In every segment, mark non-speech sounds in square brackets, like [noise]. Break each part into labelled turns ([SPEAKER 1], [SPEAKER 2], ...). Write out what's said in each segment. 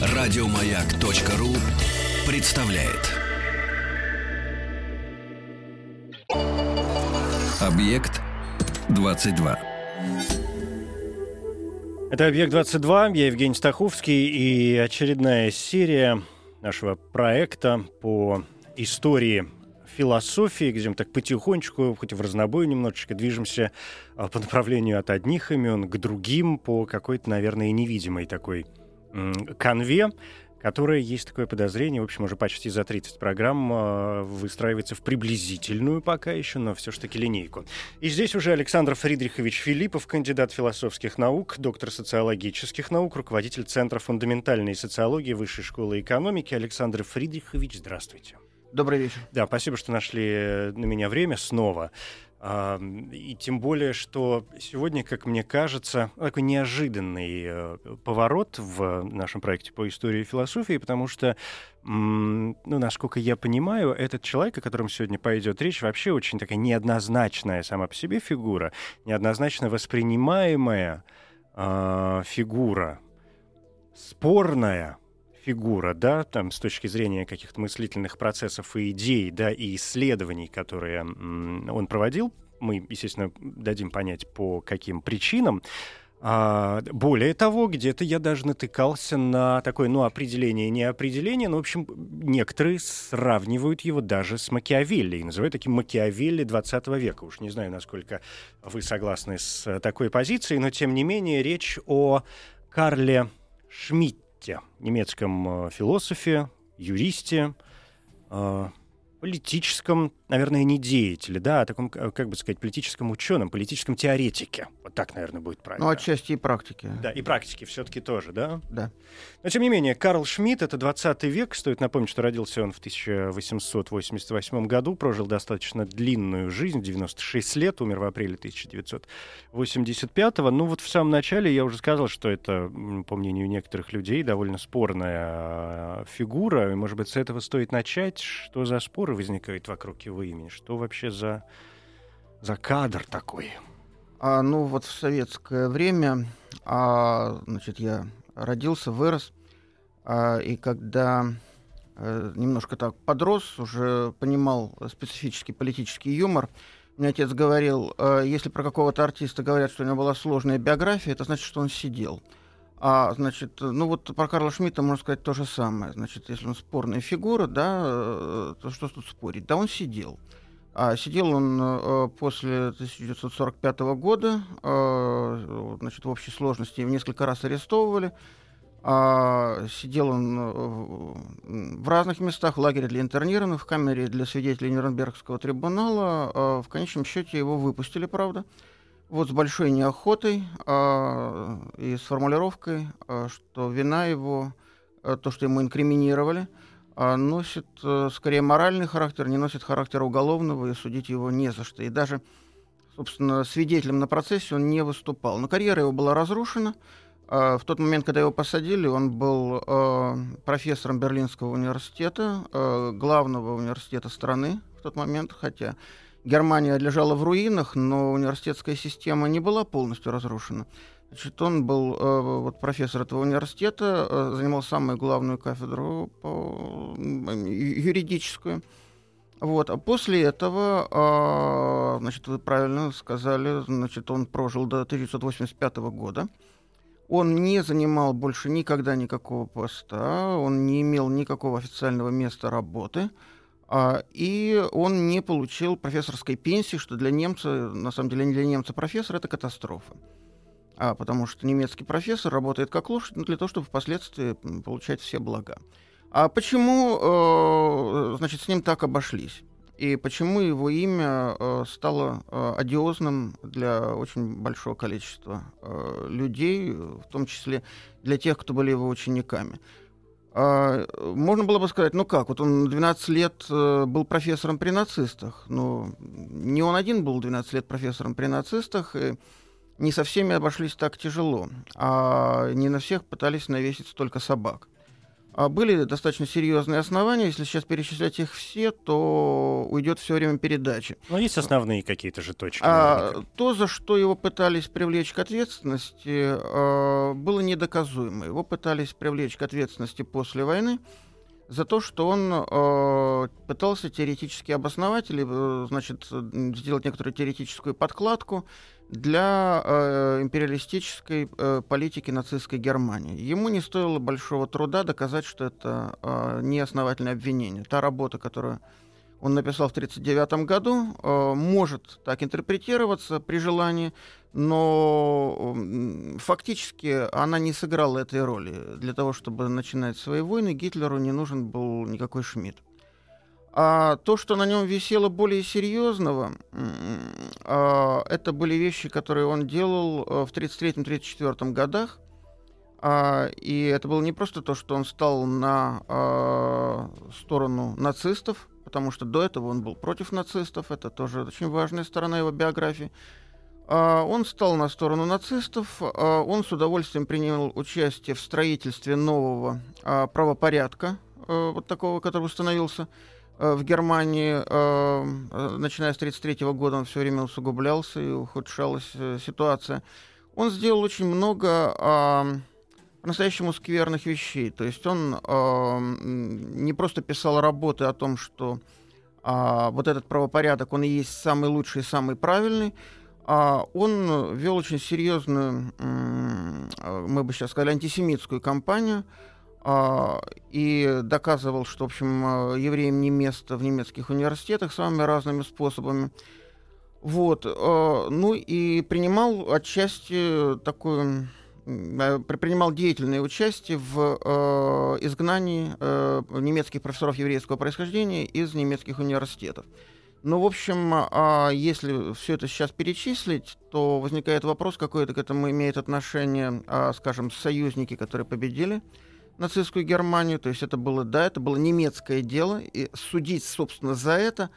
[SPEAKER 1] Радиомаяк.ру представляет. Объект 22.
[SPEAKER 2] Это «Объект-22», я Евгений Стаховский, и очередная серия нашего проекта по истории философии, где мы так потихонечку, хоть в разнобой немножечко, движемся а, по направлению от одних имен к другим по какой-то, наверное, невидимой такой конве, которая, есть такое подозрение, в общем, уже почти за 30 программ э, выстраивается в приблизительную пока еще, но все ж таки линейку. И здесь уже Александр Фридрихович Филиппов, кандидат философских наук, доктор социологических наук, руководитель Центра фундаментальной социологии Высшей школы экономики. Александр Фридрихович, здравствуйте.
[SPEAKER 3] Добрый вечер.
[SPEAKER 2] Да, спасибо, что нашли на меня время снова. И тем более, что сегодня, как мне кажется, такой неожиданный э, поворот в нашем проекте по истории и философии, потому что, ну, насколько я понимаю, этот человек, о котором сегодня пойдет речь, вообще очень такая неоднозначная сама по себе фигура, неоднозначно воспринимаемая э, фигура, спорная, фигура, да, там с точки зрения каких-то мыслительных процессов и идей, да, и исследований, которые он проводил, мы, естественно, дадим понять, по каким причинам. А, более того, где-то я даже натыкался на такое, ну, определение, не определение, но, в общем, некоторые сравнивают его даже с Макиавелли и называют таким Макиавелли 20 века. Уж не знаю, насколько вы согласны с такой позицией, но, тем не менее, речь о Карле Шмидте, Гетте, немецком э, философе, юристе, э, политическом, наверное, не деятеле, да, а таком, как бы сказать, политическом ученом, политическом теоретике. Вот так, наверное, будет правильно.
[SPEAKER 3] Ну, отчасти и практики.
[SPEAKER 2] Да, и практики все-таки тоже, да?
[SPEAKER 3] Да.
[SPEAKER 2] Но, тем не менее, Карл Шмидт — это 20 век. Стоит напомнить, что родился он в 1888 году, прожил достаточно длинную жизнь, 96 лет, умер в апреле 1985 -го. Ну, вот в самом начале я уже сказал, что это, по мнению некоторых людей, довольно спорная а, фигура. И, может быть, с этого стоит начать. Что за споры возникают вокруг его имени? Что вообще за, за кадр такой?
[SPEAKER 3] А, ну, вот в советское время, а, значит, я родился, вырос, а, и когда а, немножко так подрос, уже понимал специфический политический юмор, мне отец говорил, а, если про какого-то артиста говорят, что у него была сложная биография, это значит, что он сидел. А, значит, ну вот про Карла Шмидта можно сказать то же самое. Значит, если он спорная фигура, да, э, то что тут спорить? Да, он сидел. А сидел он э, после 1945 года, э, значит, в общей сложности его несколько раз арестовывали. А, сидел он в разных местах, в лагере для интернированных, в камере для свидетелей Нюрнбергского трибунала. А, в конечном счете его выпустили, правда. Вот с большой неохотой а, и с формулировкой, а, что вина его, а, то, что ему инкриминировали – а, носит э, скорее моральный характер, не носит характера уголовного, и судить его не за что. И даже, собственно, свидетелем на процессе он не выступал. Но карьера его была разрушена. А, в тот момент, когда его посадили, он был э, профессором Берлинского университета, э, главного университета страны в тот момент, хотя Германия лежала в руинах, но университетская система не была полностью разрушена. Значит, он был э, вот, профессор этого университета, э, занимал самую главную кафедру по, юридическую. Вот. А после этого, э, значит, вы правильно сказали, значит, он прожил до 1985 года. Он не занимал больше никогда никакого поста, он не имел никакого официального места работы, и он не получил профессорской пенсии, что для немца, на самом деле не для немца профессор, это катастрофа а, потому что немецкий профессор работает как лошадь ну, для того, чтобы впоследствии получать все блага. А почему, э, значит, с ним так обошлись? И почему его имя э, стало э, одиозным для очень большого количества людей, в том числе для тех, кто были его учениками? А, можно было бы сказать, ну как, вот он 12 лет э, был профессором при нацистах, но не он один был 12 лет профессором при нацистах, и не со всеми обошлись так тяжело, а не на всех пытались навесить столько собак. А, были достаточно серьезные основания. Если сейчас перечислять их все, то уйдет все время передачи.
[SPEAKER 2] Но есть основные какие-то же точки.
[SPEAKER 3] А, то, за что его пытались привлечь к ответственности, а, было недоказуемо. Его пытались привлечь к ответственности после войны за то, что он э, пытался теоретически обосновать или, э, значит, сделать некоторую теоретическую подкладку для э, империалистической э, политики нацистской Германии. Ему не стоило большого труда доказать, что это э, неосновательное обвинение. Та работа, которую он написал в 1939 году, э, может так интерпретироваться при желании, но фактически она не сыграла этой роли. Для того, чтобы начинать свои войны, Гитлеру не нужен был никакой Шмидт. А то, что на нем висело более серьезного, а, это были вещи, которые он делал э, в 1933-1934 годах. А, и это было не просто то, что он стал на а, сторону нацистов, потому что до этого он был против нацистов, это тоже очень важная сторона его биографии. Он стал на сторону нацистов, он с удовольствием принял участие в строительстве нового правопорядка, э, вот такого, который установился Э, в Германии, э, начиная с 1933 года, он все время усугублялся и ухудшалась ситуация. Он сделал очень много по-настоящему скверных вещей. То есть он не просто писал работы о том, что вот этот правопорядок, он и есть самый лучший самый правильный, а он вел очень серьезную, мы бы сейчас сказали, антисемитскую кампанию, а, и доказывал, что, в общем, а, евреям не место в немецких университетах самыми разными способами. Вот. А, ну и принимал отчасти такое принимал деятельное участие в изгнании немецких профессоров еврейского происхождения из немецких университетов. Ну, в общем, если все это сейчас перечислить, то возникает вопрос, какое это к этому имеет отношение, скажем, союзники, которые победили нацистскую Германию, то есть это было, да, это было немецкое дело, и судить, собственно, за это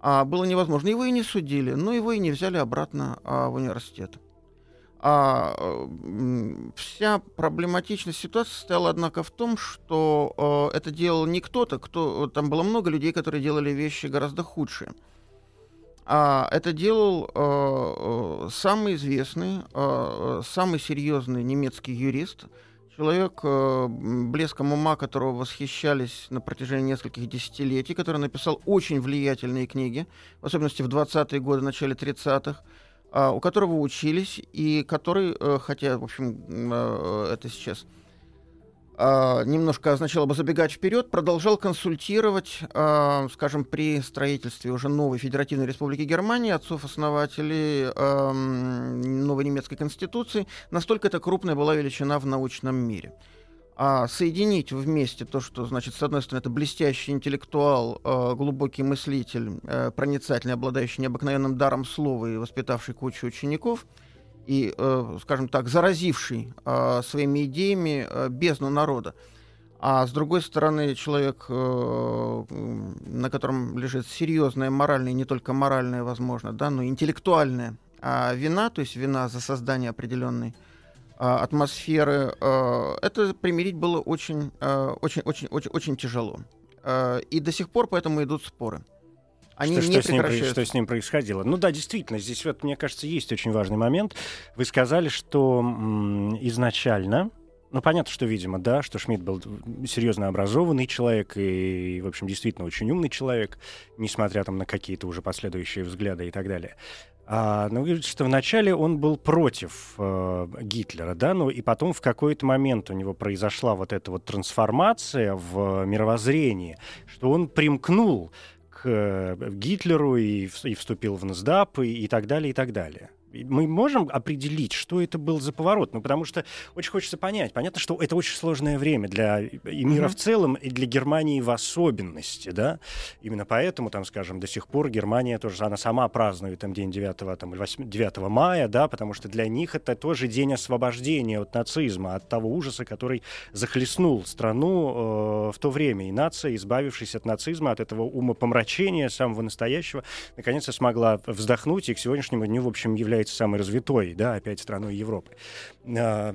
[SPEAKER 3] а, было невозможно. Его и не судили, но его и не взяли обратно а, в университет. А, вся проблематичность ситуации состояла, однако, в том, что а, это делал не кто-то, кто, там было много людей, которые делали вещи гораздо худшие. А это делал э, самый известный, э, самый серьезный немецкий юрист, Человек, э, блеском ума которого восхищались на протяжении нескольких десятилетий, который написал очень влиятельные книги, в особенности в 20-е годы, начале 30-х, а, у которого учились, и который, э, хотя, в общем, э, это сейчас а, немножко означало бы забегать вперед, продолжал консультировать, а, скажем, при строительстве уже новой Федеративной Республики Германии, отцов-основателей новой немецкой конституции. Настолько это крупная была величина в научном мире. А соединить вместе то, что, значит, с одной стороны, это блестящий интеллектуал, э, глубокий мыслитель, э, проницательный, обладающий необыкновенным даром слова и воспитавший кучу учеников – и, э, скажем так, заразивший э, своими идеями э, бездну народа. А с другой стороны, человек, э, на котором лежит серьезная моральная, не только моральная, возможно, да, но и интеллектуальная э, вина, то есть вина за создание определенной атмосферы, э, это примирить было очень, э, очень, очень, очень, очень тяжело. И до сих пор поэтому идут споры.
[SPEAKER 2] Они что, не что, с ним, что с ним происходило? Ну да, действительно, здесь вот, мне кажется, есть очень важный момент. Вы сказали, что м- изначально, ну, понятно, что, видимо, да, что Шмидт был серьезно образованный человек и, в общем, действительно очень умный человек, несмотря там на какие-то уже последующие взгляды и так далее. А, ну, что вначале он был против э, Гитлера, да, ну и потом в какой-то момент у него произошла вот эта вот трансформация в мировоззрении, что он примкнул к э, Гитлеру и, и вступил в НСДАП и, и так далее, и так далее мы можем определить, что это был за поворот? Ну, потому что очень хочется понять. Понятно, что это очень сложное время для и мира mm-hmm. в целом, и для Германии в особенности, да? Именно поэтому, там, скажем, до сих пор Германия тоже, она сама празднует там день 9, там, 8, 9 мая, да, потому что для них это тоже день освобождения от нацизма, от того ужаса, который захлестнул страну э, в то время. И нация, избавившись от нацизма, от этого умопомрачения самого настоящего, наконец-то смогла вздохнуть и к сегодняшнему дню, в общем, является является самой развитой, да, опять страной Европы. А,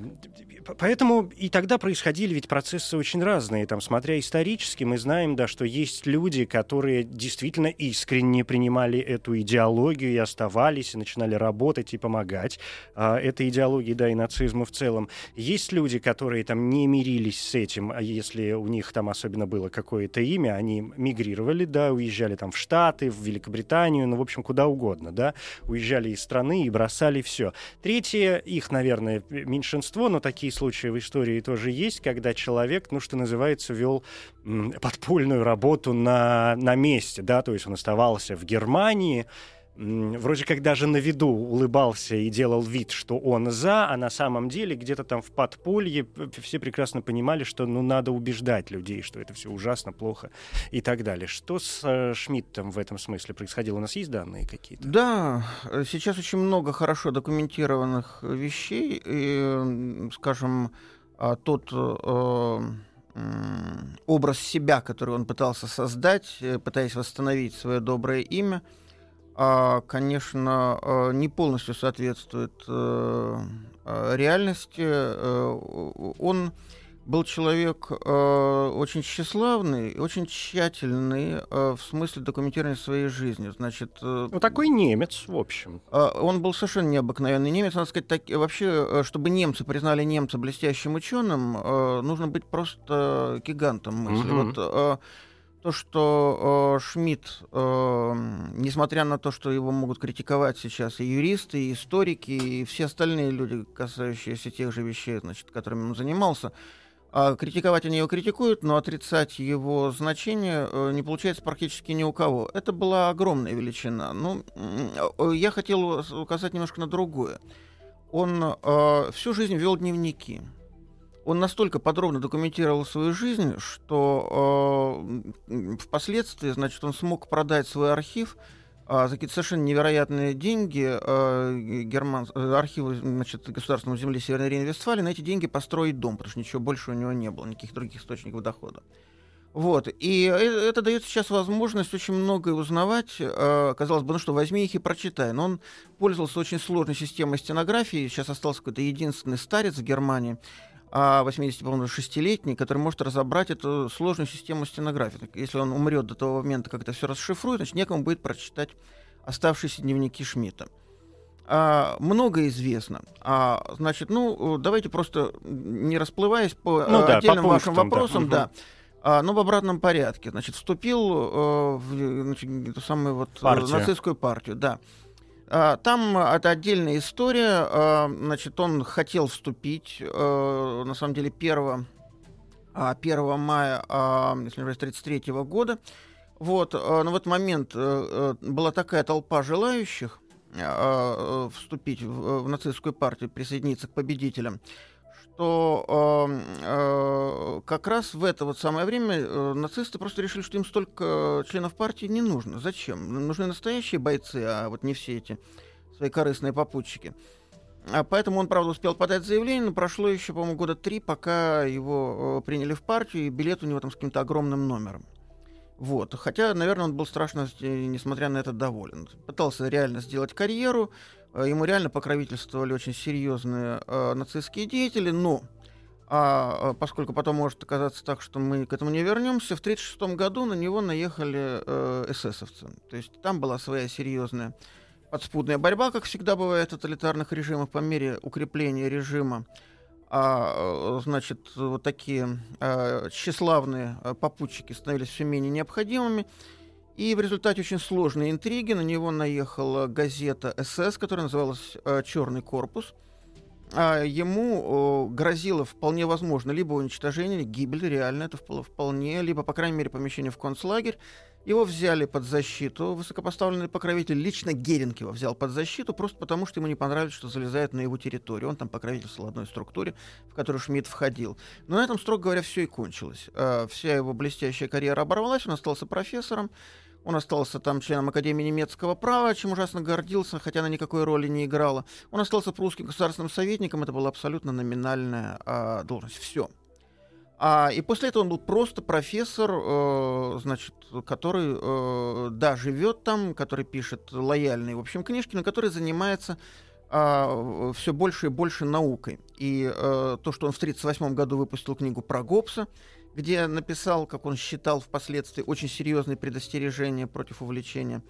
[SPEAKER 2] поэтому и тогда происходили ведь процессы очень разные. Там, смотря исторически, мы знаем, да, что есть люди, которые действительно искренне принимали эту идеологию и оставались, и начинали работать и помогать а, этой идеологии, да, и нацизму в целом. Есть люди, которые там не мирились с этим, а если у них там особенно было какое-то имя, они мигрировали, да, уезжали там в Штаты, в Великобританию, ну, в общем, куда угодно, да, уезжали из страны и бросали все. Третье, их, наверное, меньшинство, но такие случаи в истории тоже есть, когда человек, ну, что называется, вел подпольную работу на, на месте, да, то есть он оставался в Германии, вроде как даже на виду улыбался и делал вид, что он за, а на самом деле где-то там в подполье все прекрасно понимали, что ну надо убеждать людей, что это все ужасно, плохо и так далее. Что с э, Шмидтом в этом смысле происходило? У нас есть данные какие-то?
[SPEAKER 3] Да, э, сейчас очень много хорошо документированных вещей, и, скажем, а, тот э, образ себя, который он пытался создать, э, пытаясь восстановить свое доброе имя, конечно, э, не полностью соответствует э, реальности. Он был человек э, очень тщеславный, очень тщательный э, в смысле документирования своей жизни. Значит,
[SPEAKER 2] э, ну, такой немец, в общем.
[SPEAKER 3] Э, он был совершенно необыкновенный немец. Надо сказать, так, вообще, э, чтобы немцы признали немца блестящим ученым, э, нужно быть просто гигантом мысли. Угу. Вот, э, то, что э, Шмидт, э, несмотря на то, что его могут критиковать сейчас и юристы, и историки, и все остальные люди, касающиеся тех же вещей, значит, которыми он занимался, а критиковать они его критикуют, но отрицать его значение э, не получается практически ни у кого. Это была огромная величина. Ну, я хотел указать немножко на другое. Он э, всю жизнь вел дневники. Он настолько подробно документировал свою жизнь, что э, впоследствии, значит, он смог продать свой архив а, за какие-то совершенно невероятные деньги а, герман... Э, архивы значит, Государственного земли Северной Рейн-Вестфалии на эти деньги построить дом, потому что ничего больше у него не было, никаких других источников дохода. Вот. И э, это дает сейчас возможность очень многое узнавать. А, казалось бы, ну что, возьми их и прочитай. Но он пользовался очень сложной системой стенографии. Сейчас остался какой-то единственный старец в Германии, 86-летний, который может разобрать эту сложную систему стенографии. Если он умрет до того момента, как это все расшифрует, значит, некому будет прочитать оставшиеся дневники Шмидта. А, много известно. А, значит, ну, давайте просто не расплываясь по ну, да, отдельным по пунктам, вашим вопросам, да. да. А, ну, в обратном порядке. Значит, вступил э, в значит, эту самую вот партию. нацистскую партию, да. А, там это отдельная история. А, значит, он хотел вступить, э, на самом деле, 1, 1 мая, если не 1933 года. Вот, но в этот момент э, э, была такая толпа желающих вступить в нацистскую партию, присоединиться к победителям, что э, э, как раз в это вот самое время э, нацисты просто решили, что им столько членов партии не нужно. Зачем? Нужны настоящие бойцы, а вот не все эти свои корыстные попутчики. А поэтому он, правда, успел подать заявление, но прошло еще, по-моему, года три, пока его э, приняли в партию, и билет у него там с каким-то огромным номером. Вот. Хотя, наверное, он был страшно, э, несмотря на это, доволен. Пытался реально сделать карьеру, ему реально покровительствовали очень серьезные э, нацистские деятели, но а, поскольку потом может оказаться так, что мы к этому не вернемся, в 1936 году на него наехали э, эсэсовцы. То есть там была своя серьезная подспудная борьба, как всегда бывает в тоталитарных режимах, по мере укрепления режима. А, э, значит, вот такие а, тщеславные попутчики становились все менее необходимыми. И в результате очень сложной интриги на него наехала газета СС, которая называлась э, «Черный корпус». А ему грозило вполне возможно либо уничтожение, гибель, реально это вполне, либо, по крайней мере, помещение в концлагерь. Его взяли под защиту, высокопоставленный покровитель, лично Геринг его взял под защиту, просто потому что ему не понравилось, что залезает на его территорию. Он там покровительствовал одной структуре, в которую Шмидт входил. Но на этом, строго говоря, все и кончилось. А, вся его блестящая карьера оборвалась, он остался профессором, он остался там членом Академии немецкого права, чем ужасно гордился, хотя она никакой роли не играла. Он остался прусским государственным советником, это была абсолютно номинальная а, должность. Все. А, и после этого он был просто профессор, э, значит, который, э, да, живет там, который пишет лояльные, в общем, книжки, но который занимается а, все больше и больше наукой. И а, то, что он в 1938 году выпустил книгу про Гоббса, где написал, как он считал впоследствии, очень серьезные предостережения против увлечения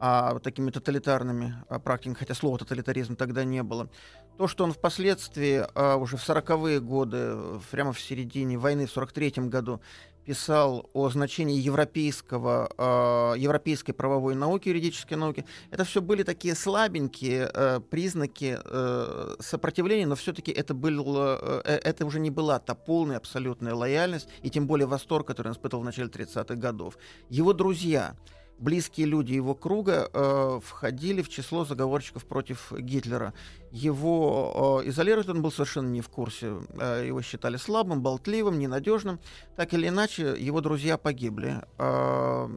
[SPEAKER 3] а, такими тоталитарными а, практиками, хотя слова тоталитаризм тогда не было. То, что он впоследствии, а, уже в 40-е годы, прямо в середине войны, в 43-м году, писал о значении европейского, э, европейской правовой науки, юридической науки. Это все были такие слабенькие э, признаки э, сопротивления, но все-таки это, был, э, это уже не была та полная абсолютная лояльность, и тем более восторг, который он испытывал в начале 30-х годов. Его друзья, близкие люди его круга э, входили в число заговорщиков против Гитлера. Его э, изолировать он был совершенно не в курсе. Э, его считали слабым, болтливым, ненадежным. Так или иначе, его друзья погибли. Э,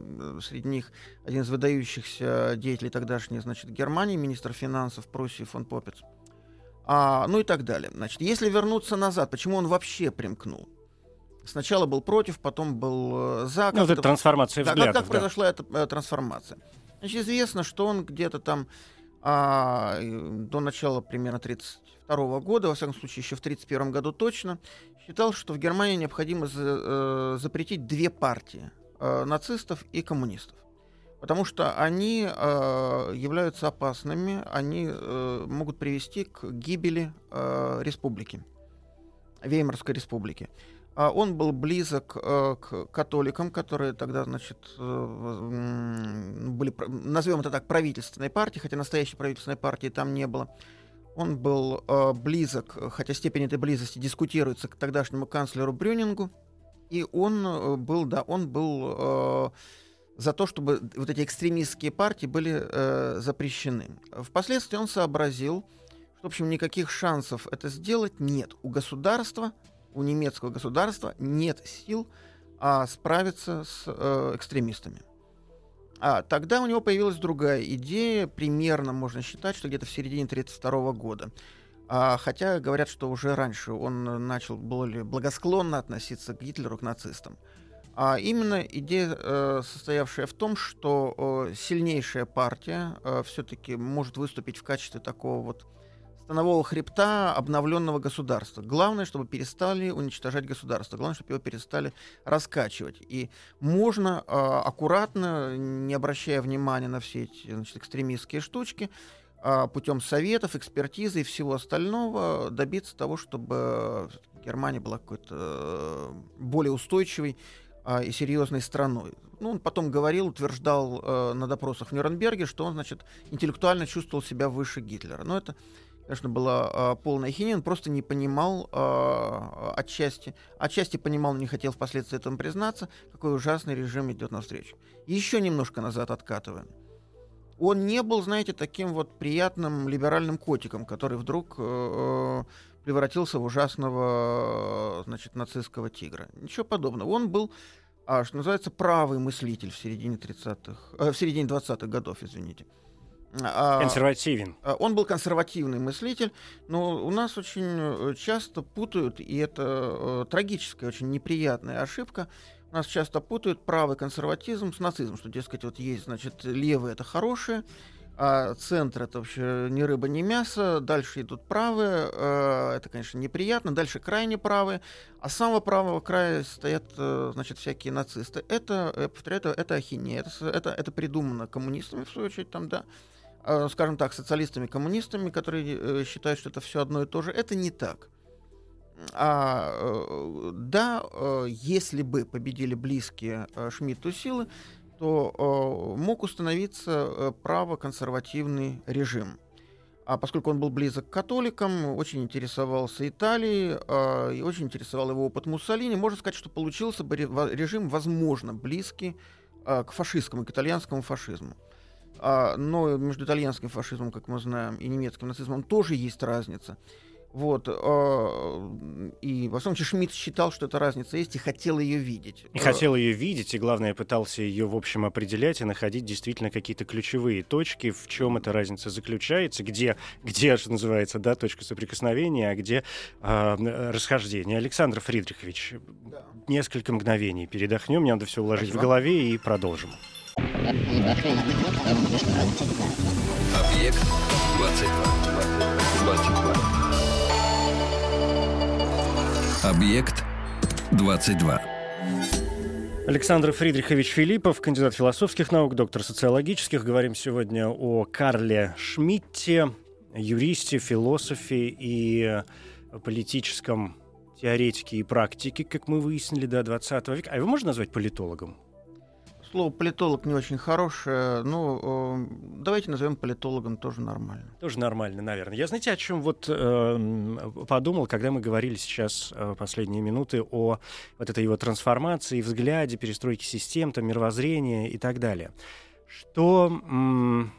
[SPEAKER 3] среди них один из выдающихся деятелей тогдашней значит, Германии, министр финансов Пруссии фон Попец. А, ну и так далее. Значит, если вернуться назад, почему он вообще примкнул? Сначала был против, потом был э, за.
[SPEAKER 2] Ну, вот эта трансформация
[SPEAKER 3] да, взглядов. Как, как да. произошла эта э, трансформация? Значит, известно, что он где-то там а, до начала примерно 1932 года, во всяком случае еще в 1931 году точно, считал, что в Германии необходимо за, э, запретить две партии э, нацистов и коммунистов. Потому что они э, являются опасными, они э, могут привести к гибели э, республики, Веймарской республики. А он был близок э, к католикам, которые тогда, значит, э, были, назовем это так, правительственной партии, хотя настоящей правительственной партии там не было. Он был э, близок, хотя степень этой близости дискутируется к тогдашнему канцлеру Брюнингу, и он был, да, он был за то, чтобы вот эти экстремистские партии были запрещены. Впоследствии он сообразил, что, в общем, никаких шансов это сделать нет. У государства у немецкого государства нет сил а, справиться с э, экстремистами. А тогда у него появилась другая идея, примерно можно считать, что где-то в середине 1932 года. А, хотя говорят, что уже раньше он начал более благосклонно относиться к Гитлеру, к нацистам. А именно идея, э, состоявшая в том, что э, сильнейшая партия э, все-таки может выступить в качестве такого вот станового хребта обновленного государства. Главное, чтобы перестали уничтожать государство. Главное, чтобы его перестали раскачивать. И можно э, аккуратно, не обращая внимания на все эти значит, экстремистские штучки, э, путем советов, экспертизы и всего остального добиться того, чтобы Германия была какой-то э, более устойчивой э, и серьезной страной. Ну, он потом говорил, утверждал э, на допросах в Нюрнберге, что он, значит, интеллектуально чувствовал себя выше Гитлера. Но это конечно, была э, полная хинин, он просто не понимал э, отчасти, отчасти понимал, но не хотел впоследствии этому признаться, какой ужасный режим идет навстречу. Еще немножко назад откатываем. Он не был, знаете, таким вот приятным либеральным котиком, который вдруг э, превратился в ужасного, значит, нацистского тигра. Ничего подобного. Он был, а, что называется, правый мыслитель в середине 30-х, э, в середине 20-х годов, извините.
[SPEAKER 2] А, Консервативен.
[SPEAKER 3] А, он был консервативный мыслитель, но у нас очень э, часто путают, и это э, трагическая, очень неприятная ошибка, у нас часто путают правый консерватизм с нацизмом, что, дескать, вот есть, значит, левые — это хорошие, а центр — это вообще ни рыба, ни мясо, дальше идут правые, э, это, конечно, неприятно, дальше крайне правые, а с самого правого края стоят, значит, всякие нацисты. Это, я повторяю, это, это ахинея, это, это, это придумано коммунистами, в свою очередь, там, да, скажем так, социалистами, коммунистами, которые э, считают, что это все одно и то же. Это не так. А, э, да, если бы победили близкие Шмидту силы, то мог установиться право-консервативный режим. А поскольку он был близок к католикам, очень интересовался Италией, и очень интересовал его опыт Муссолини, можно сказать, что получился бы режим, возможно, близкий к фашистскому, к итальянскому фашизму. А, но между итальянским фашизмом, как мы знаем, и немецким нацизмом тоже есть разница. Вот, э, и, во всяком случае, Шмидт считал, что эта разница есть, и хотел ее видеть.
[SPEAKER 2] И хотел ее видеть, и, главное, пытался ее, в общем, определять и находить действительно какие-то ключевые точки, в чем эта разница заключается, где, где что называется, да, точка соприкосновения, а где э, расхождение. Александр Фридрихович, да. несколько мгновений передохнем, мне надо все уложить Спасибо. в голове и продолжим.
[SPEAKER 1] Объект 22. 22. Объект 22.
[SPEAKER 2] Александр Фридрихович Филиппов, кандидат философских наук, доктор социологических. Говорим сегодня о Карле Шмидте, юристе, философе и политическом теоретике и практике, как мы выяснили, до 20 века. А его можно назвать политологом?
[SPEAKER 3] Слово политолог не очень хорошее. Ну, э, давайте назовем политологом тоже нормально.
[SPEAKER 2] Тоже нормально, наверное. Я знаете, о чем вот э, подумал, когда мы говорили сейчас э, последние минуты о вот этой его трансформации, взгляде, перестройке систем, там, мировоззрения и так далее. Что м-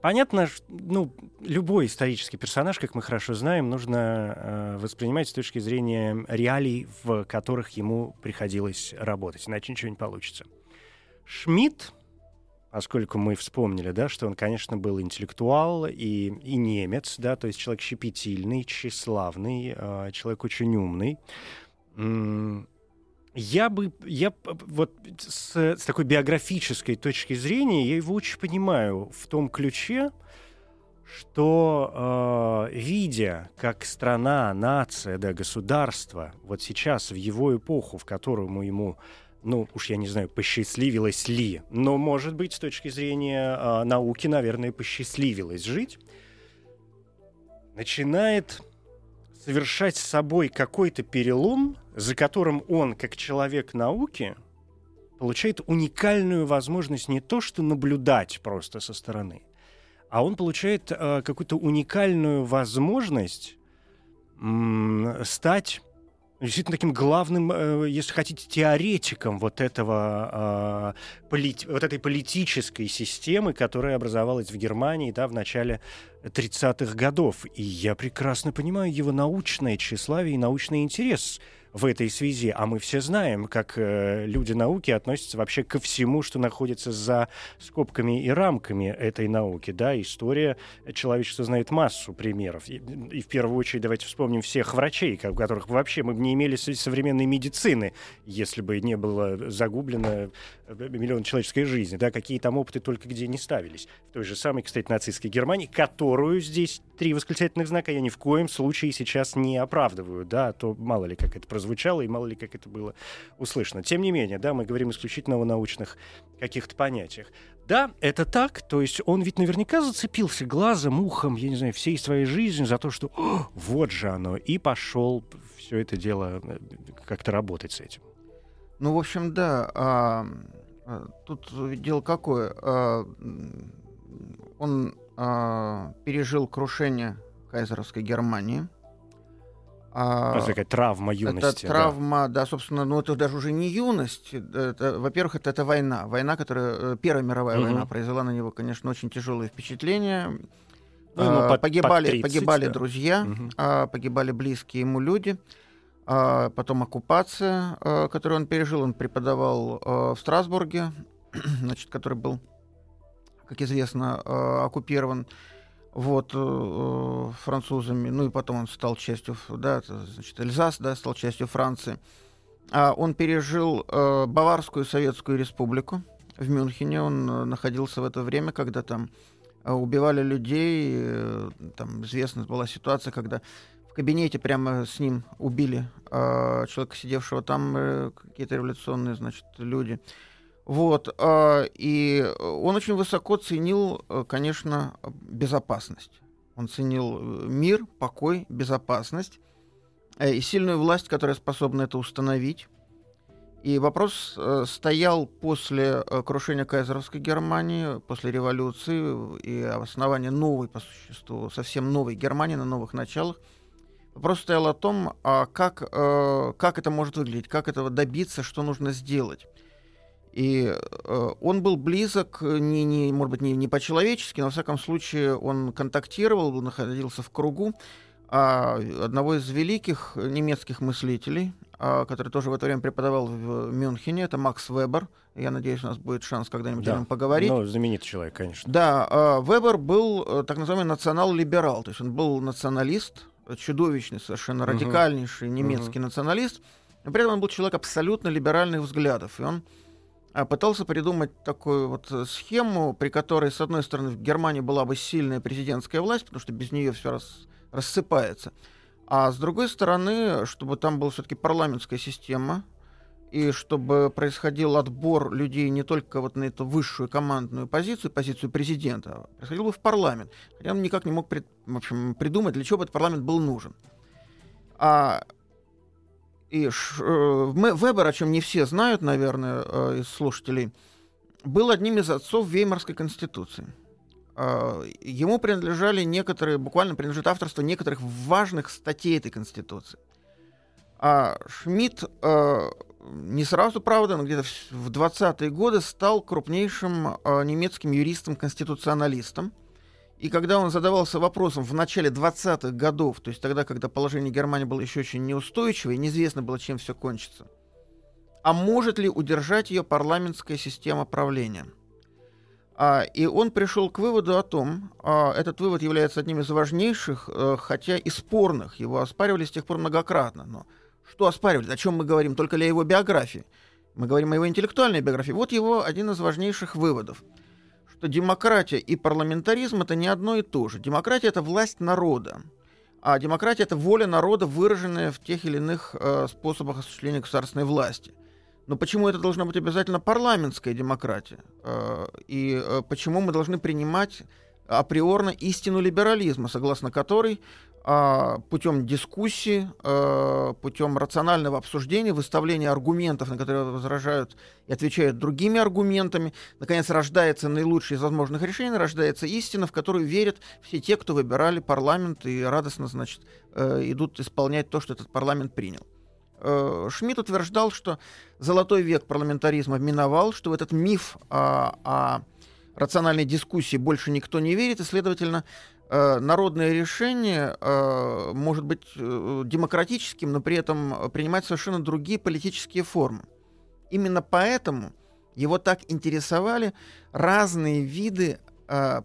[SPEAKER 2] понятно, ну, любой исторический персонаж, как мы хорошо знаем, нужно э, воспринимать с точки зрения реалий, в которых ему приходилось работать, иначе ничего не получится. Шмидт, поскольку мы вспомнили, да, что он, конечно, был интеллектуал и, и немец, да, то есть человек щепетильный, тщеславный, э, человек очень умный. Я бы, я вот с, с такой биографической точки зрения, я его очень понимаю в том ключе, что э, видя, как страна, нация, да, государство, вот сейчас в его эпоху, в которую ему ну уж я не знаю, посчастливилось ли, но, может быть, с точки зрения э, науки, наверное, посчастливилось жить, начинает совершать с собой какой-то перелом, за которым он, как человек науки, получает уникальную возможность не то, что наблюдать просто со стороны, а он получает э, какую-то уникальную возможность стать действительно таким главным, э, если хотите, теоретиком вот этого э, полит, вот этой политической системы, которая образовалась в Германии да, в начале 30-х годов. И я прекрасно понимаю его научное тщеславие и научный интерес в этой связи. А мы все знаем, как э, люди науки относятся вообще ко всему, что находится за скобками и рамками этой науки. Да, история человечества знает массу примеров. И, и в первую очередь давайте вспомним всех врачей, у которых вообще мы бы не имели современной медицины, если бы не было загублено миллион человеческой жизни. Да, какие там опыты только где не ставились. В той же самой, кстати, нацистской Германии, которую здесь три восклицательных знака я ни в коем случае сейчас не оправдываю. Да, а то мало ли как это прозвучало, и мало ли как это было услышано. Тем не менее, да, мы говорим исключительно о научных каких-то понятиях. Да, это так, то есть он ведь наверняка зацепился глазом, ухом, я не знаю, всей своей жизнью за то, что вот же оно, и пошел все это дело э, как-то работать с этим.
[SPEAKER 3] Ну, в общем, да. А, а, тут дело какое? А, он а, пережил крушение кайзеровской Германии.
[SPEAKER 2] А, это такая травма юности.
[SPEAKER 3] Это травма, да. да, собственно, ну это даже уже не юность. Это, во-первых, это, это война. Война, которая... Э, Первая мировая угу. война произвела на него, конечно, очень тяжелые впечатления. Ну, под, погибали, под 30, погибали да. друзья, угу. погибали близкие ему люди. А, потом оккупация, а, которую он пережил. Он преподавал в Страсбурге, [clears throat] значит, который был, как известно, оккупирован вот, э, французами, ну и потом он стал частью, да, значит, Эльзас, да, стал частью Франции. А он пережил э, Баварскую Советскую Республику в Мюнхене, он э, находился в это время, когда там убивали людей, там известна была ситуация, когда в кабинете прямо с ним убили э, человека, сидевшего там, э, какие-то революционные, значит, люди. Вот, а, и он очень высоко ценил, э, конечно, безопасность. Он ценил э, мир, покой, безопасность э, и сильную власть, которая способна это установить. И вопрос стоял после крушения кайзеровской Германии, после революции и основания новой, по существу, совсем новой Германии на новых началах. Вопрос стоял о том, а как, как это может выглядеть, как этого добиться, что нужно сделать. И э, он был близок, не, не, может быть, не, не по-человечески, но, во всяком случае, он контактировал, находился в кругу а, одного из великих немецких мыслителей, а, который тоже в это время преподавал в Мюнхене, это Макс Вебер. Я надеюсь, у нас будет шанс когда-нибудь да. о нем поговорить.
[SPEAKER 2] Ну, знаменитый человек, конечно.
[SPEAKER 3] Да, а, Вебер был э, так называемый национал-либерал, то есть он был националист, чудовищный, совершенно радикальнейший немецкий националист, но при этом он был человек абсолютно либеральных взглядов, и он а пытался придумать такую вот э, схему, при которой, с одной стороны, в Германии была бы сильная президентская власть, потому что без нее все рас, рассыпается, а с другой стороны, чтобы там была все-таки парламентская система, и чтобы происходил отбор людей не только вот на эту высшую командную позицию, позицию президента, а происходил бы в парламент. Хотя он никак не мог пред, в общем, придумать, для чего бы этот парламент был нужен. А и Ш, э, Вебер, о чем не все знают, наверное, э, из слушателей, был одним из отцов Веймарской конституции. Э, ему принадлежали некоторые, буквально принадлежит авторство некоторых важных статей этой конституции. А Шмидт э, не сразу, правда, но где-то в 20-е годы стал крупнейшим э, немецким юристом-конституционалистом – и когда он задавался вопросом в начале 20-х годов, то есть тогда, когда положение Германии было еще очень неустойчивое, неизвестно было, чем все кончится, а может ли удержать ее парламентская система правления? А, и он пришел к выводу о том, а, этот вывод является одним из важнейших, а, хотя и спорных, его оспаривали с тех пор многократно. Но что оспаривали? О чем мы говорим? Только ли о его биографии? Мы говорим о его интеллектуальной биографии. Вот его один из важнейших выводов – что демократия и парламентаризм это не одно и то же. Демократия это власть народа, а демократия это воля народа, выраженная в тех или иных э, способах осуществления государственной власти. Но почему это должна быть обязательно парламентская демократия? Э, и э, почему мы должны принимать априорно истину либерализма, согласно которой а, путем дискуссии, а, путем рационального обсуждения, выставления аргументов, на которые возражают и отвечают другими аргументами, наконец рождается наилучшее из возможных решений, рождается истина, в которую верят все те, кто выбирали парламент и радостно, значит, э, идут исполнять то, что этот парламент принял. Э, Шмидт утверждал, что золотой век парламентаризма миновал, что этот миф о, о рациональной дискуссии больше никто не верит, и, следовательно, Э, народное решение э, может быть э, демократическим, но при этом принимать совершенно другие политические формы. Именно поэтому его так интересовали разные виды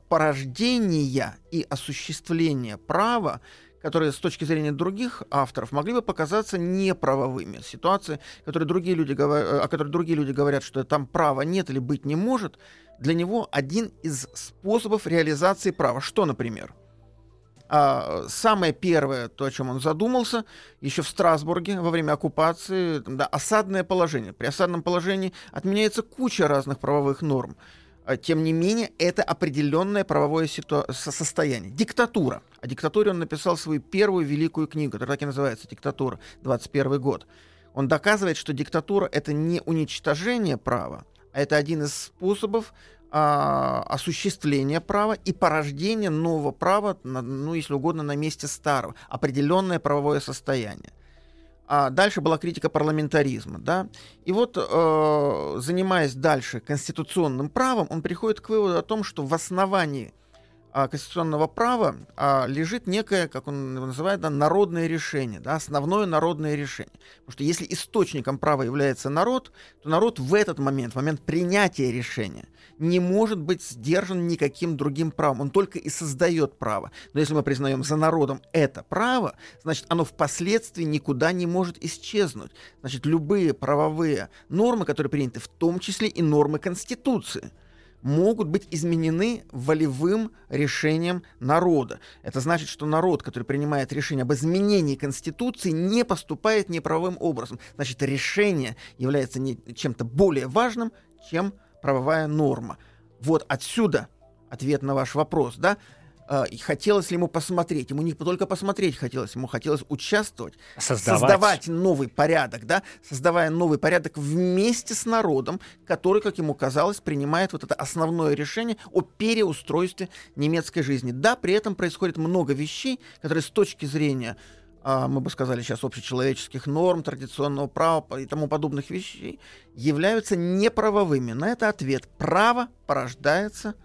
[SPEAKER 3] порождения и осуществления права, которые с точки зрения других авторов могли бы показаться неправовыми. Ситуации, которые другие люди, о которых другие люди говорят, что там права нет или быть не может, для него один из способов реализации права. Что, например? А, самое первое, то, о чем он задумался, еще в Страсбурге во время оккупации, да, осадное положение. При осадном положении отменяется куча разных правовых норм. А, тем не менее, это определенное правовое ситу... состояние. Диктатура. О диктатуре он написал свою первую великую книгу, которая так и называется «Диктатура», 21 год. Он доказывает, что диктатура — это не уничтожение права, а это один из способов а, осуществления права и порождения нового права, на, ну, если угодно, на месте старого, определенное правовое состояние. А дальше была критика парламентаризма, да. И вот, э, занимаясь дальше конституционным правом, он приходит к выводу о том, что в основании конституционного права а, лежит некое, как он называет, да, народное решение, да, основное народное решение. Потому что если источником права является народ, то народ в этот момент, в момент принятия решения, не может быть сдержан никаким другим правом. Он только и создает право. Но если мы признаем за народом это право, значит, оно впоследствии никуда не может исчезнуть. Значит, любые правовые нормы, которые приняты, в том числе и нормы Конституции – могут быть изменены волевым решением народа. Это значит, что народ, который принимает решение об изменении Конституции, не поступает неправовым образом. Значит, решение является не чем-то более важным, чем правовая норма. Вот отсюда ответ на ваш вопрос, да? Э, хотелось ли ему посмотреть. Ему не только посмотреть хотелось, ему хотелось участвовать,
[SPEAKER 2] создавать,
[SPEAKER 3] создавать новый порядок, да, создавая новый порядок вместе с народом, который, как ему казалось, принимает вот это основное решение о переустройстве немецкой жизни. Да, при этом происходит много вещей, которые с точки зрения а, мы бы сказали сейчас, общечеловеческих норм, традиционного права и тому подобных вещей, являются неправовыми. На это ответ. Право порождается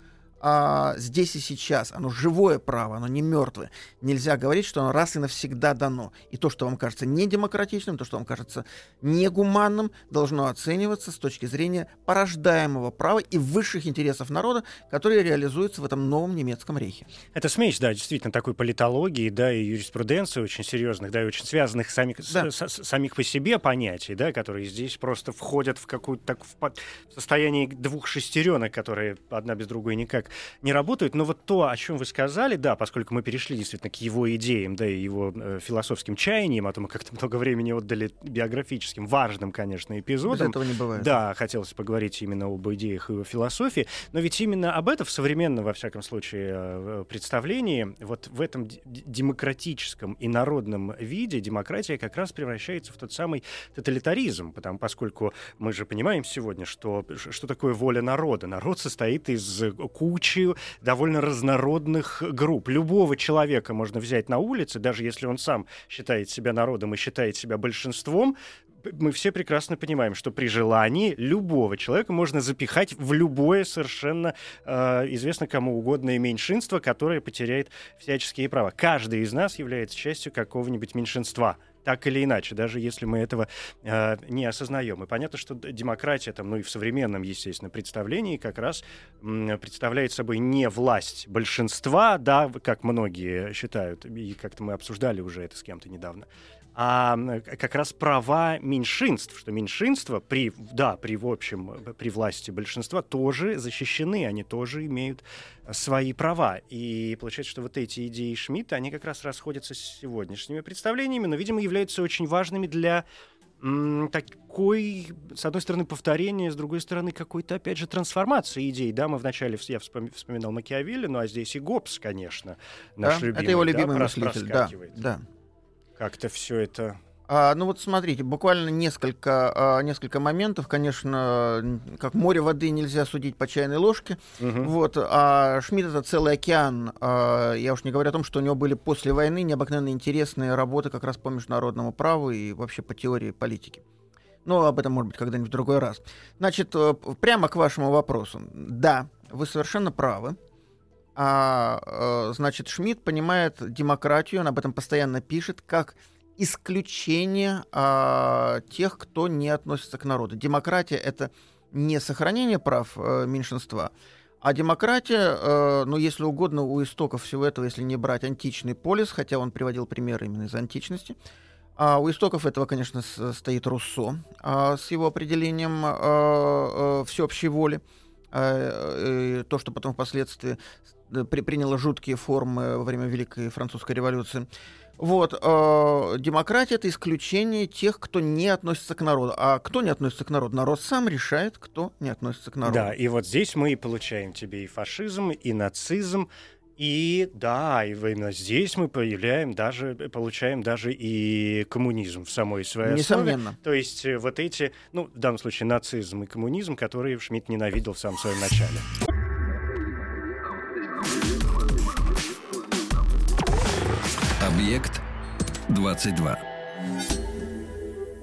[SPEAKER 3] а, здесь и сейчас, оно живое право, оно не мертвое. Нельзя говорить, что оно раз и навсегда дано. И то, что вам кажется недемократичным, то, что вам кажется негуманным, должно оцениваться с точки зрения порождаемого права и высших интересов народа, которые реализуются в этом новом немецком рейхе.
[SPEAKER 2] Это смесь, да, действительно, такой политологии, да, и юриспруденции очень серьезных, да, и очень связанных самих, да. с, с, самих по себе понятий, да, которые здесь просто входят в какую-то так в, в состояние двух шестеренок, которые одна без другой никак не работают. Но вот то, о чем вы сказали, да, поскольку мы перешли действительно к его идеям, да, и его э, философским чаяниям, а то мы как-то много времени отдали биографическим, важным, конечно, эпизодам.
[SPEAKER 3] Без этого не бывает.
[SPEAKER 2] Да, хотелось поговорить именно об идеях и философии. Но ведь именно об этом в современном, во всяком случае, э, представлении, вот в этом демократическом и народном виде демократия как раз превращается в тот самый тоталитаризм, потому, поскольку мы же понимаем сегодня, что, что такое воля народа. Народ состоит из кучи довольно разнородных групп. Любого человека можно взять на улице, даже если он сам считает себя народом и считает себя большинством, мы все прекрасно понимаем, что при желании любого человека можно запихать в любое совершенно э, известно кому угодное меньшинство, которое потеряет всяческие права. Каждый из нас является частью какого-нибудь меньшинства так или иначе, даже если мы этого э, не осознаем. И понятно, что демократия, там, ну и в современном, естественно, представлении как раз м, представляет собой не власть большинства, да, как многие считают, и как-то мы обсуждали уже это с кем-то недавно, а как раз права меньшинств, что меньшинства при, да, при, в общем, при власти большинства тоже защищены, они тоже имеют свои права. И получается, что вот эти идеи Шмидта, они как раз расходятся с сегодняшними представлениями, но, видимо, являются очень важными для такой, с одной стороны, повторение, с другой стороны, какой-то, опять же, трансформация идей. Да, мы вначале, я вспоминал Макиавелли, ну а здесь и Гоббс, конечно, наш
[SPEAKER 3] да,
[SPEAKER 2] любимый.
[SPEAKER 3] Это его любимый да, мыслитель, да, да.
[SPEAKER 2] Как-то все это
[SPEAKER 3] а, ну вот смотрите, буквально несколько, а, несколько моментов. Конечно, как море воды нельзя судить по чайной ложке. Угу. Вот, а Шмидт это целый океан. А, я уж не говорю о том, что у него были после войны необыкновенно интересные работы как раз по международному праву и вообще по теории политики. Но об этом, может быть, когда-нибудь в другой раз. Значит, э, прямо к вашему вопросу. Да, вы совершенно правы. А, э, значит, Шмидт понимает демократию, он об этом постоянно пишет, как исключение а, тех, кто не относится к народу. Демократия это не сохранение прав а, меньшинства, а демократия, э, ну, если угодно, у истоков всего этого, если не брать античный полис, хотя он приводил примеры именно из античности, а у истоков этого, конечно, стоит Руссо а, с его определением а, а, всеобщей воли. А, то, что потом впоследствии при, приняло жуткие формы во время Великой Французской революции. Вот, э, демократия это исключение тех, кто не относится к народу. А кто не относится к народу? Народ сам решает, кто не относится к народу.
[SPEAKER 2] Да, и вот здесь мы и получаем тебе и фашизм, и нацизм, и да, и именно здесь мы появляем даже, получаем даже и коммунизм в самой своей
[SPEAKER 3] Несомненно.
[SPEAKER 2] основе. То есть э, вот эти, ну, в данном случае нацизм и коммунизм, которые Шмидт ненавидел в самом своем начале.
[SPEAKER 1] Объект 22.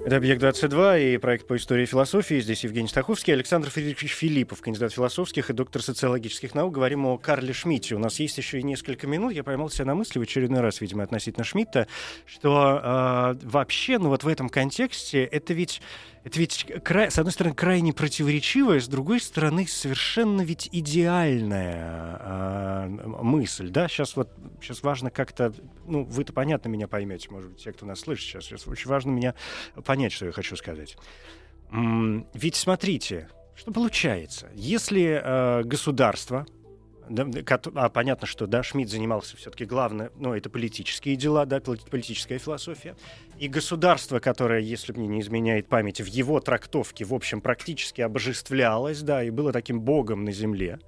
[SPEAKER 2] Это «Объект-22» и проект по истории и философии. Здесь Евгений Стаховский, Александр Федорович Филиппов, кандидат философских и доктор социологических наук. Говорим о Карле Шмидте. У нас есть еще и несколько минут. Я поймал себя на мысли в очередной раз, видимо, относительно Шмидта, что э, вообще, ну вот в этом контексте, это ведь это ведь, с одной стороны, крайне противоречивая, с другой стороны, совершенно ведь идеальная э, мысль, да? Сейчас вот, сейчас важно как-то, ну, вы-то понятно меня поймете, может быть, те, кто нас слышит сейчас, сейчас очень важно меня понять, что я хочу сказать. Ведь смотрите, что получается, если э, государство а понятно, что да, Шмидт занимался все-таки главное, ну, это политические дела, да, политическая философия. И государство, которое, если мне не изменяет память, в его трактовке, в общем, практически обожествлялось, да, и было таким богом на земле.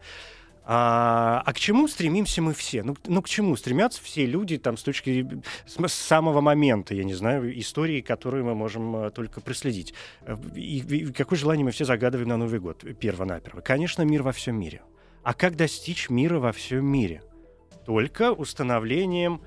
[SPEAKER 2] А, а к чему стремимся мы все? Ну, ну, к чему стремятся все люди там с точки с, с самого момента, я не знаю, истории, которую мы можем а, только проследить. Э, и, и какое желание мы все загадываем на Новый год, перво-наперво? Конечно, мир во всем мире. А как достичь мира во всем мире? Только установлением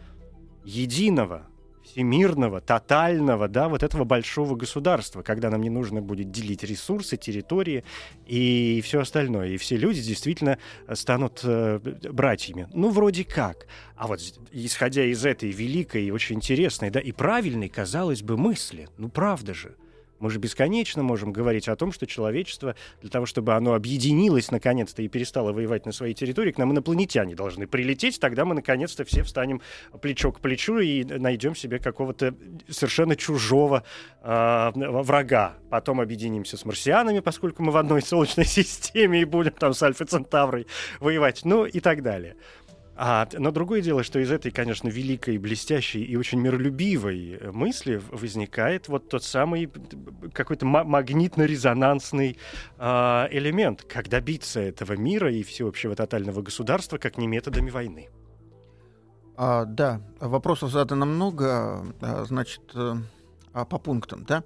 [SPEAKER 2] единого всемирного, тотального, да, вот этого большого государства, когда нам не нужно будет делить ресурсы, территории и все остальное. И все люди действительно станут э, братьями. Ну, вроде как. А вот исходя из этой великой и очень интересной, да, и правильной, казалось бы, мысли, ну, правда же – мы же бесконечно можем говорить о том, что человечество, для того, чтобы оно объединилось наконец-то и перестало воевать на своей территории, к нам инопланетяне должны прилететь, тогда мы наконец-то все встанем плечо к плечу и найдем себе какого-то совершенно чужого э, врага. Потом объединимся с марсианами, поскольку мы в одной [laughs] солнечной системе и будем там с Альфа Центаврой воевать, ну и так далее. А, но другое дело, что из этой, конечно, великой, блестящей и очень миролюбивой э, мысли возникает вот тот самый какой-то магнитно-резонансный а, элемент, как добиться этого мира и всеобщего тотального государства, как не методами войны.
[SPEAKER 3] А, да, вопросов задано много, а, значит, а, по пунктам, да.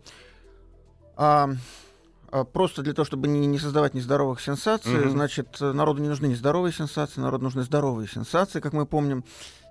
[SPEAKER 3] А, просто для того, чтобы не, не создавать нездоровых сенсаций, mm-hmm. значит, народу не нужны нездоровые сенсации, народу нужны здоровые сенсации, как мы помним.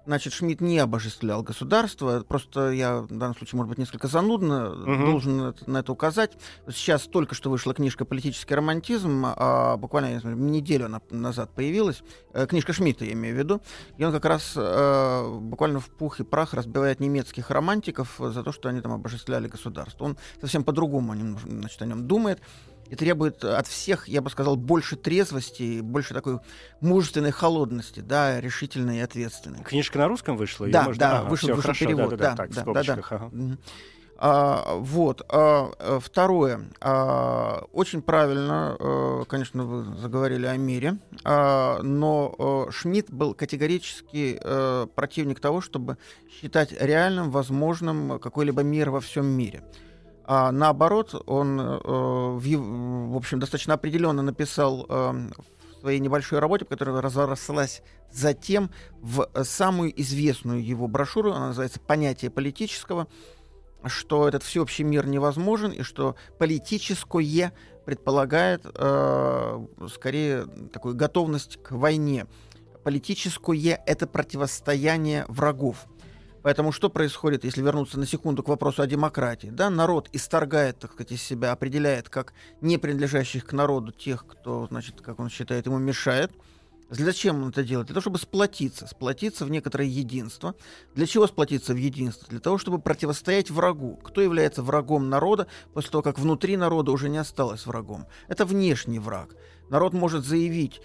[SPEAKER 3] Значит, Шмидт не обожествлял государство. Просто я в данном случае, может быть, несколько занудно угу. должен на это указать. Сейчас только что вышла книжка «Политический романтизм», а буквально я смотрю, неделю назад появилась. Э, книжка Шмидта, я имею в виду. И он как раз э, буквально в пух и прах разбивает немецких романтиков за то, что они там обожествляли государство. Он совсем по-другому значит, о нем думает и требует от всех, я бы сказал, больше трезвости, больше такой мужественной холодности, да, решительной и ответственной.
[SPEAKER 2] Книжка на русском вышла?
[SPEAKER 3] Да, можно... да, ага, вышел, вышел перевод. Да, да, да, так, да, да, да. Ага. А, вот. А, э, второе. А, очень правильно, а, конечно, вы заговорили о мире, а, но а, Шмидт был категорически а, противник того, чтобы считать реальным, возможным какой-либо мир во всем мире. А наоборот, он, э, в, общем, достаточно определенно написал э, в своей небольшой работе, которая разрослась затем в самую известную его брошюру, она называется «Понятие политического», что этот всеобщий мир невозможен и что политическое предполагает э, скорее такую готовность к войне. Политическое — это противостояние врагов. Поэтому что происходит, если вернуться на секунду к вопросу о демократии? Да, народ исторгает, так сказать, из себя, определяет как не принадлежащих к народу тех, кто, значит, как он считает, ему мешает. Зачем он это делает? Для того, чтобы сплотиться, сплотиться в некоторое единство. Для чего сплотиться в единство? Для того, чтобы противостоять врагу. Кто является врагом народа после того, как внутри народа уже не осталось врагом? Это внешний враг. Народ может заявить,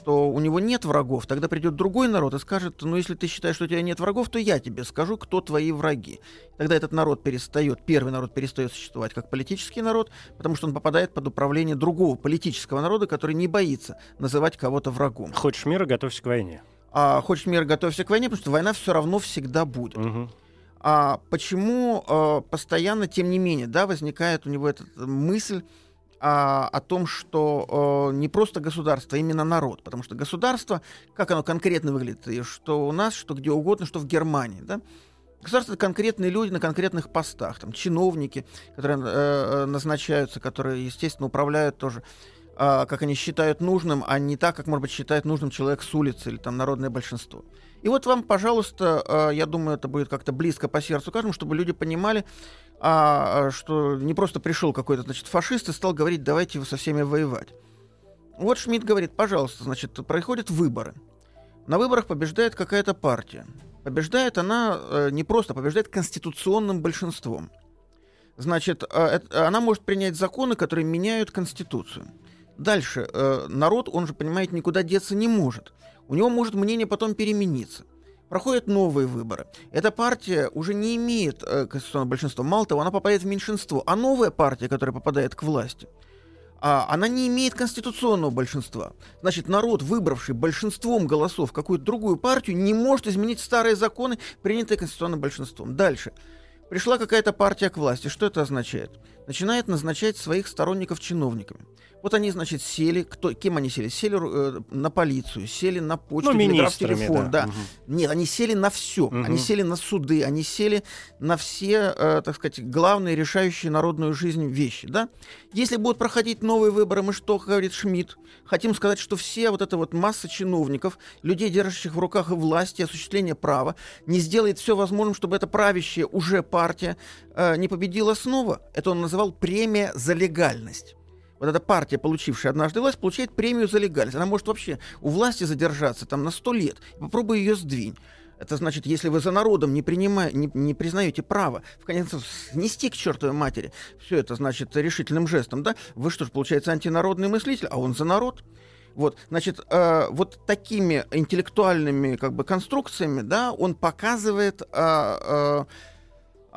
[SPEAKER 3] что у него нет врагов, тогда придет другой народ и скажет, ну если ты считаешь, что у тебя нет врагов, то я тебе скажу, кто твои враги. Тогда этот народ перестает, первый народ перестает существовать как политический народ, потому что он попадает под управление другого политического народа, который не боится называть кого-то врагом.
[SPEAKER 2] Хочешь мира, готовься к войне.
[SPEAKER 3] А хочешь мира, готовься к войне, потому что война все равно всегда будет. Угу. А почему э, постоянно, тем не менее, да, возникает у него эта мысль, а, о том, что э, не просто государство, а именно народ. Потому что государство, как оно конкретно выглядит, и что у нас, что где угодно, что в Германии, да, Государство это конкретные люди на конкретных постах, там чиновники, которые э, назначаются, которые, естественно, управляют тоже, э, как они считают нужным, а не так, как, может быть, считает нужным человек с улицы или там народное большинство. И вот вам, пожалуйста, э, я думаю, это будет как-то близко по сердцу каждому, чтобы люди понимали, а, а, что не просто пришел какой-то, значит, фашист и стал говорить, давайте со всеми воевать. Вот Шмидт говорит, пожалуйста, значит, происходят выборы. На выборах побеждает какая-то партия. Побеждает она э, не просто, побеждает конституционным большинством. Значит, э, э, она может принять законы, которые меняют Конституцию. Дальше, э, народ, он же, понимаете, никуда деться не может. У него может мнение потом перемениться. Проходят новые выборы. Эта партия уже не имеет э, конституционного большинства. Мало того, она попадает в меньшинство. А новая партия, которая попадает к власти, а, она не имеет конституционного большинства. Значит, народ, выбравший большинством голосов какую-то другую партию, не может изменить старые законы, принятые конституционным большинством. Дальше. Пришла какая-то партия к власти. Что это означает? Начинает назначать своих сторонников чиновниками. Вот они, значит, сели, кто, кем они сели? Сели э, на полицию, сели на почту,
[SPEAKER 2] ну,
[SPEAKER 3] телефон,
[SPEAKER 2] да.
[SPEAKER 3] да. Угу. Нет, они сели на все. Угу. Они сели на суды, они сели на все, э, так сказать, главные решающие народную жизнь вещи, да. Если будут проходить новые выборы, мы что, говорит Шмидт, хотим сказать, что все вот эта вот масса чиновников, людей, держащих в руках и власти, осуществление права, не сделает все возможным, чтобы эта правящая уже партия э, не победила снова. Это он называл премия за легальность вот эта партия, получившая однажды власть, получает премию за легальность. Она может вообще у власти задержаться там на сто лет. Попробуй ее сдвинь. Это значит, если вы за народом не, принимая, не, не признаете право, в конец концов, снести к чертовой матери все это, значит, решительным жестом, да, вы что ж, получается, антинародный мыслитель, а он за народ. Вот, значит, э, вот такими интеллектуальными как бы конструкциями, да, он показывает э, э,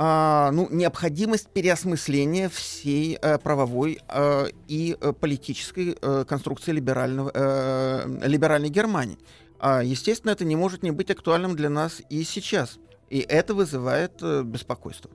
[SPEAKER 3] а, ну, необходимость переосмысления всей э, правовой э, и э, политической э, конструкции либерального, э, либеральной Германии. А, естественно, это не может не быть актуальным для нас и сейчас. И это вызывает э, беспокойство.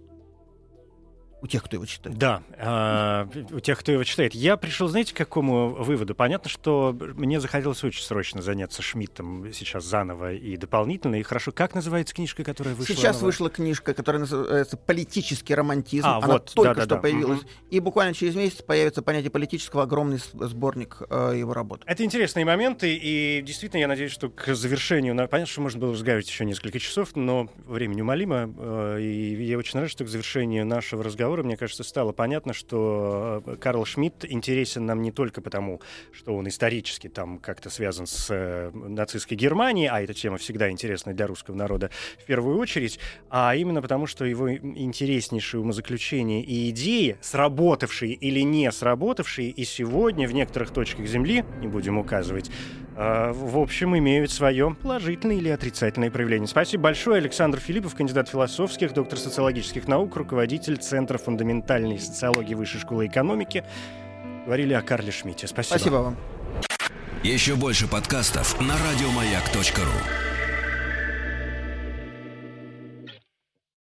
[SPEAKER 3] У тех, кто его читает.
[SPEAKER 2] Да, э, у тех, кто его читает. Я пришел, знаете, к какому выводу? Понятно, что мне захотелось очень срочно заняться Шмидтом сейчас заново и дополнительно. И хорошо, как называется книжка, которая вышла?
[SPEAKER 3] Сейчас вышла книжка, которая называется «Политический романтизм». А, Она вот, только да, да, что да. появилась. Угу. И буквально через месяц появится понятие политического, огромный сборник э, его работ.
[SPEAKER 2] Это интересные моменты, и действительно, я надеюсь, что к завершению... Понятно, что можно было разговаривать еще несколько часов, но время неумолимо, э, и я очень рад, что к завершению нашего разговора разговора, мне кажется, стало понятно, что э, Карл Шмидт интересен нам не только потому, что он исторически там как-то связан с э, нацистской Германией, а эта тема всегда интересна для русского народа в первую очередь, а именно потому, что его интереснейшие умозаключения и идеи, сработавшие или не сработавшие, и сегодня в некоторых точках Земли, не будем указывать, э, в общем, имеют свое положительное или отрицательное проявление. Спасибо большое. Александр Филиппов, кандидат философских, доктор социологических наук, руководитель Центра фундаментальной социологии Высшей школы экономики. Говорили о Карле Шмидте. Спасибо.
[SPEAKER 3] Спасибо вам.
[SPEAKER 1] Еще больше подкастов на радиомаяк.ру